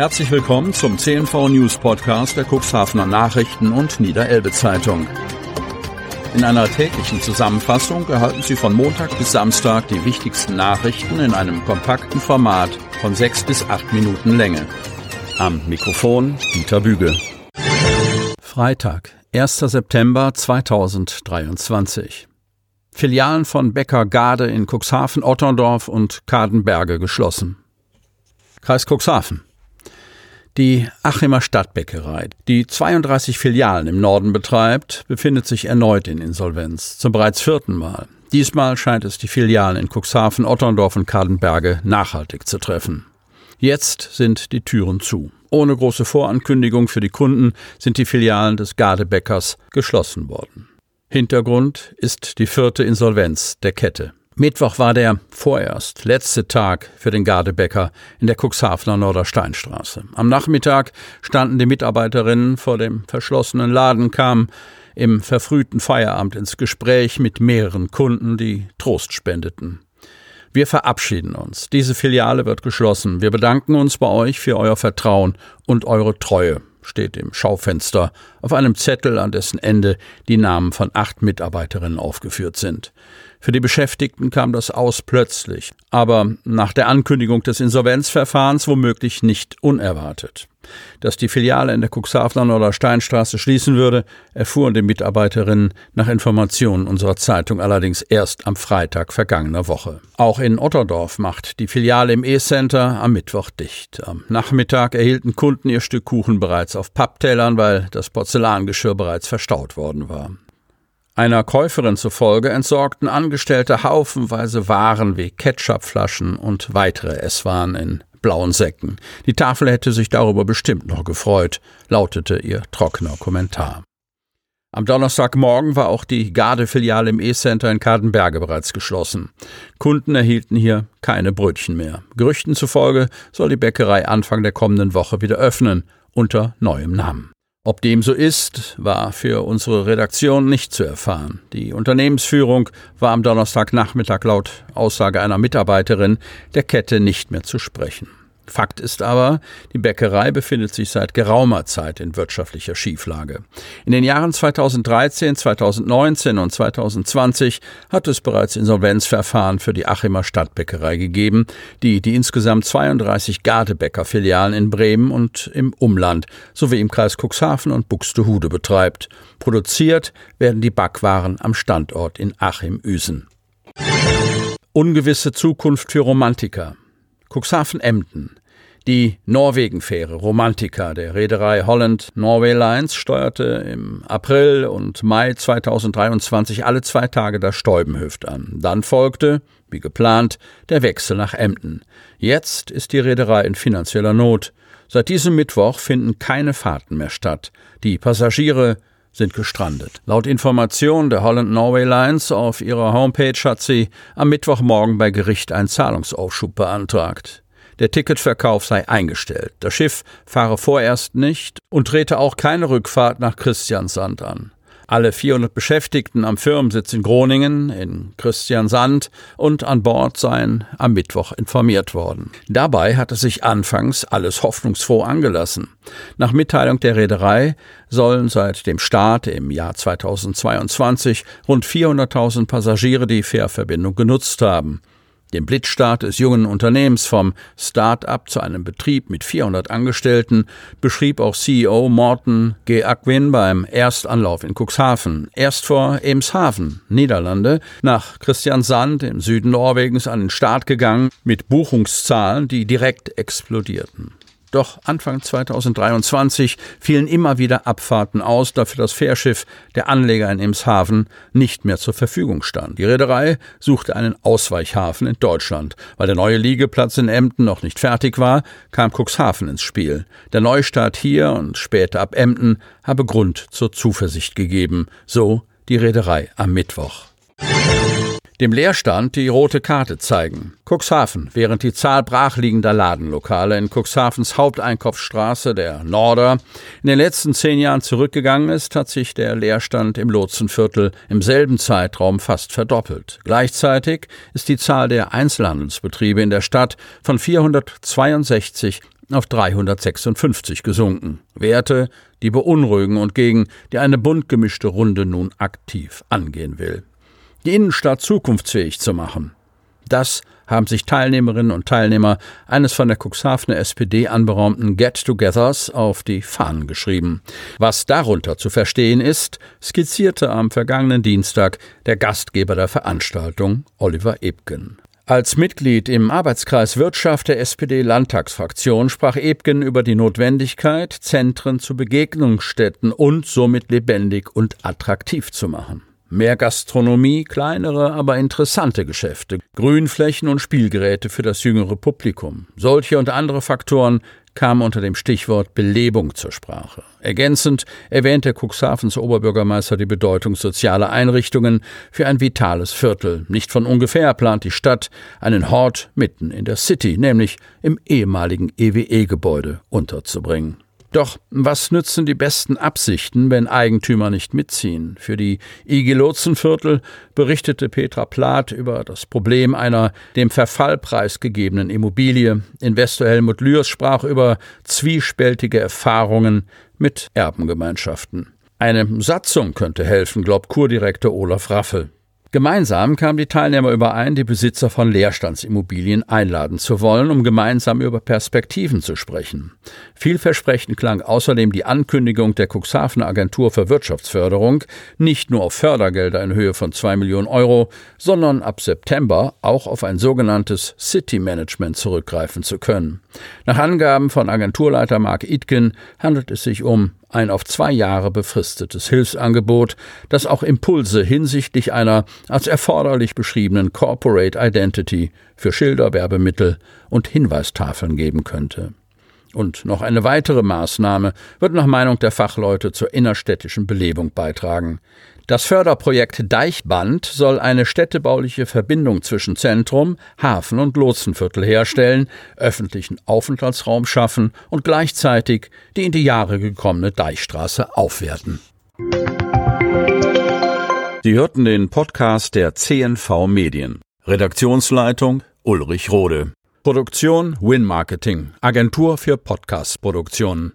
Herzlich willkommen zum CNV News Podcast der Cuxhavener Nachrichten und Niederelbe Zeitung. In einer täglichen Zusammenfassung erhalten Sie von Montag bis Samstag die wichtigsten Nachrichten in einem kompakten Format von sechs bis acht Minuten Länge. Am Mikrofon Dieter Büge. Freitag, 1. September 2023. Filialen von Bäcker Garde in Cuxhaven, Otterndorf und Kadenberge geschlossen. Kreis Cuxhaven. Die Achimer Stadtbäckerei, die 32 Filialen im Norden betreibt, befindet sich erneut in Insolvenz, zum bereits vierten Mal. Diesmal scheint es die Filialen in Cuxhaven, Otterndorf und Kadenberge nachhaltig zu treffen. Jetzt sind die Türen zu. Ohne große Vorankündigung für die Kunden sind die Filialen des Gardebäckers geschlossen worden. Hintergrund ist die vierte Insolvenz der Kette. Mittwoch war der vorerst letzte Tag für den Gardebäcker in der Cuxhavener Nordersteinstraße. Am Nachmittag standen die Mitarbeiterinnen vor dem verschlossenen Laden, kamen im verfrühten Feierabend ins Gespräch mit mehreren Kunden, die Trost spendeten. Wir verabschieden uns. Diese Filiale wird geschlossen. Wir bedanken uns bei euch für euer Vertrauen und eure Treue steht im Schaufenster auf einem Zettel, an dessen Ende die Namen von acht Mitarbeiterinnen aufgeführt sind. Für die Beschäftigten kam das aus plötzlich, aber nach der Ankündigung des Insolvenzverfahrens womöglich nicht unerwartet. Dass die Filiale in der Cuxhavener Nordersteinstraße schließen würde, erfuhren die Mitarbeiterinnen nach Informationen unserer Zeitung allerdings erst am Freitag vergangener Woche. Auch in Otterdorf macht die Filiale im E-Center am Mittwoch dicht. Am Nachmittag erhielten Kunden ihr Stück Kuchen bereits auf Papptellern, weil das Porzellangeschirr bereits verstaut worden war. Einer Käuferin zufolge entsorgten Angestellte haufenweise Waren wie Ketchupflaschen und weitere Esswaren in blauen Säcken. Die Tafel hätte sich darüber bestimmt noch gefreut, lautete ihr trockener Kommentar. Am Donnerstagmorgen war auch die Garde-Filiale im E-Center in Kadenberge bereits geschlossen. Kunden erhielten hier keine Brötchen mehr. Gerüchten zufolge soll die Bäckerei Anfang der kommenden Woche wieder öffnen, unter neuem Namen. Ob dem so ist, war für unsere Redaktion nicht zu erfahren. Die Unternehmensführung war am Donnerstagnachmittag laut Aussage einer Mitarbeiterin der Kette nicht mehr zu sprechen. Fakt ist aber, die Bäckerei befindet sich seit geraumer Zeit in wirtschaftlicher Schieflage. In den Jahren 2013, 2019 und 2020 hat es bereits Insolvenzverfahren für die Achimer Stadtbäckerei gegeben, die die insgesamt 32 Gardebäcker-Filialen in Bremen und im Umland sowie im Kreis Cuxhaven und Buxtehude betreibt. Produziert werden die Backwaren am Standort in Achim-Üsen. Ungewisse Zukunft für Romantiker. Cuxhaven-Emden. Die Norwegen-Fähre Romantica der Reederei Holland Norway Lines steuerte im April und Mai 2023 alle zwei Tage das Stäubenhöft an. Dann folgte, wie geplant, der Wechsel nach Emden. Jetzt ist die Reederei in finanzieller Not. Seit diesem Mittwoch finden keine Fahrten mehr statt. Die Passagiere sind gestrandet. Laut Information der Holland Norway Lines auf ihrer Homepage hat sie am Mittwochmorgen bei Gericht einen Zahlungsaufschub beantragt. Der Ticketverkauf sei eingestellt. Das Schiff fahre vorerst nicht und trete auch keine Rückfahrt nach Christiansand an. Alle 400 Beschäftigten am Firmensitz in Groningen, in Christiansand und an Bord seien am Mittwoch informiert worden. Dabei hatte sich anfangs alles hoffnungsfroh angelassen. Nach Mitteilung der Reederei sollen seit dem Start im Jahr 2022 rund 400.000 Passagiere die Fährverbindung genutzt haben. Den Blitzstart des jungen Unternehmens vom Start-up zu einem Betrieb mit 400 Angestellten beschrieb auch CEO Morten G. Ackwin beim Erstanlauf in Cuxhaven, erst vor Emshaven, Niederlande, nach Christiansand im Süden Norwegens an den Start gegangen mit Buchungszahlen, die direkt explodierten. Doch Anfang 2023 fielen immer wieder Abfahrten aus, da für das Fährschiff der Anleger in Emshaven nicht mehr zur Verfügung stand. Die Reederei suchte einen Ausweichhafen in Deutschland. Weil der neue Liegeplatz in Emden noch nicht fertig war, kam Cuxhaven ins Spiel. Der Neustart hier und später ab Emden habe Grund zur Zuversicht gegeben, so die Reederei am Mittwoch dem Leerstand die rote Karte zeigen. Cuxhaven, während die Zahl brachliegender Ladenlokale in Cuxhavens Haupteinkaufsstraße, der Norder, in den letzten zehn Jahren zurückgegangen ist, hat sich der Leerstand im Lotsenviertel im selben Zeitraum fast verdoppelt. Gleichzeitig ist die Zahl der Einzelhandelsbetriebe in der Stadt von 462 auf 356 gesunken. Werte, die beunruhigen und gegen die eine bunt gemischte Runde nun aktiv angehen will. Die Innenstadt zukunftsfähig zu machen. Das haben sich Teilnehmerinnen und Teilnehmer eines von der Cuxhavener SPD anberaumten Get-togethers auf die Fahnen geschrieben. Was darunter zu verstehen ist, skizzierte am vergangenen Dienstag der Gastgeber der Veranstaltung, Oliver Ebgen. Als Mitglied im Arbeitskreis Wirtschaft der SPD-Landtagsfraktion sprach Ebgen über die Notwendigkeit, Zentren zu Begegnungsstätten und somit lebendig und attraktiv zu machen. Mehr Gastronomie, kleinere, aber interessante Geschäfte, Grünflächen und Spielgeräte für das jüngere Publikum. Solche und andere Faktoren kamen unter dem Stichwort Belebung zur Sprache. Ergänzend erwähnte Cuxhavens Oberbürgermeister die Bedeutung sozialer Einrichtungen für ein vitales Viertel. Nicht von ungefähr plant die Stadt einen Hort mitten in der City, nämlich im ehemaligen EWE-Gebäude unterzubringen. Doch was nützen die besten Absichten, wenn Eigentümer nicht mitziehen? Für die IG Lotsenviertel berichtete Petra Plath über das Problem einer dem Verfall preisgegebenen Immobilie. Investor Helmut Lührs sprach über zwiespältige Erfahrungen mit Erbengemeinschaften. Eine Satzung könnte helfen, glaubt Kurdirektor Olaf Raffel. Gemeinsam kamen die Teilnehmer überein, die Besitzer von Leerstandsimmobilien einladen zu wollen, um gemeinsam über Perspektiven zu sprechen. Vielversprechend klang außerdem die Ankündigung der Cuxhavener Agentur für Wirtschaftsförderung, nicht nur auf Fördergelder in Höhe von zwei Millionen Euro, sondern ab September auch auf ein sogenanntes City Management zurückgreifen zu können. Nach Angaben von Agenturleiter Mark Itken handelt es sich um ein auf zwei Jahre befristetes Hilfsangebot, das auch Impulse hinsichtlich einer als erforderlich beschriebenen Corporate Identity für Schilder, Werbemittel und Hinweistafeln geben könnte. Und noch eine weitere Maßnahme wird nach Meinung der Fachleute zur innerstädtischen Belebung beitragen. Das Förderprojekt Deichband soll eine städtebauliche Verbindung zwischen Zentrum, Hafen und Lotsenviertel herstellen, öffentlichen Aufenthaltsraum schaffen und gleichzeitig die in die Jahre gekommene Deichstraße aufwerten. Sie hörten den Podcast der CNV Medien. Redaktionsleitung Ulrich Rode. Produktion Win Marketing, Agentur für Podcast-Produktionen.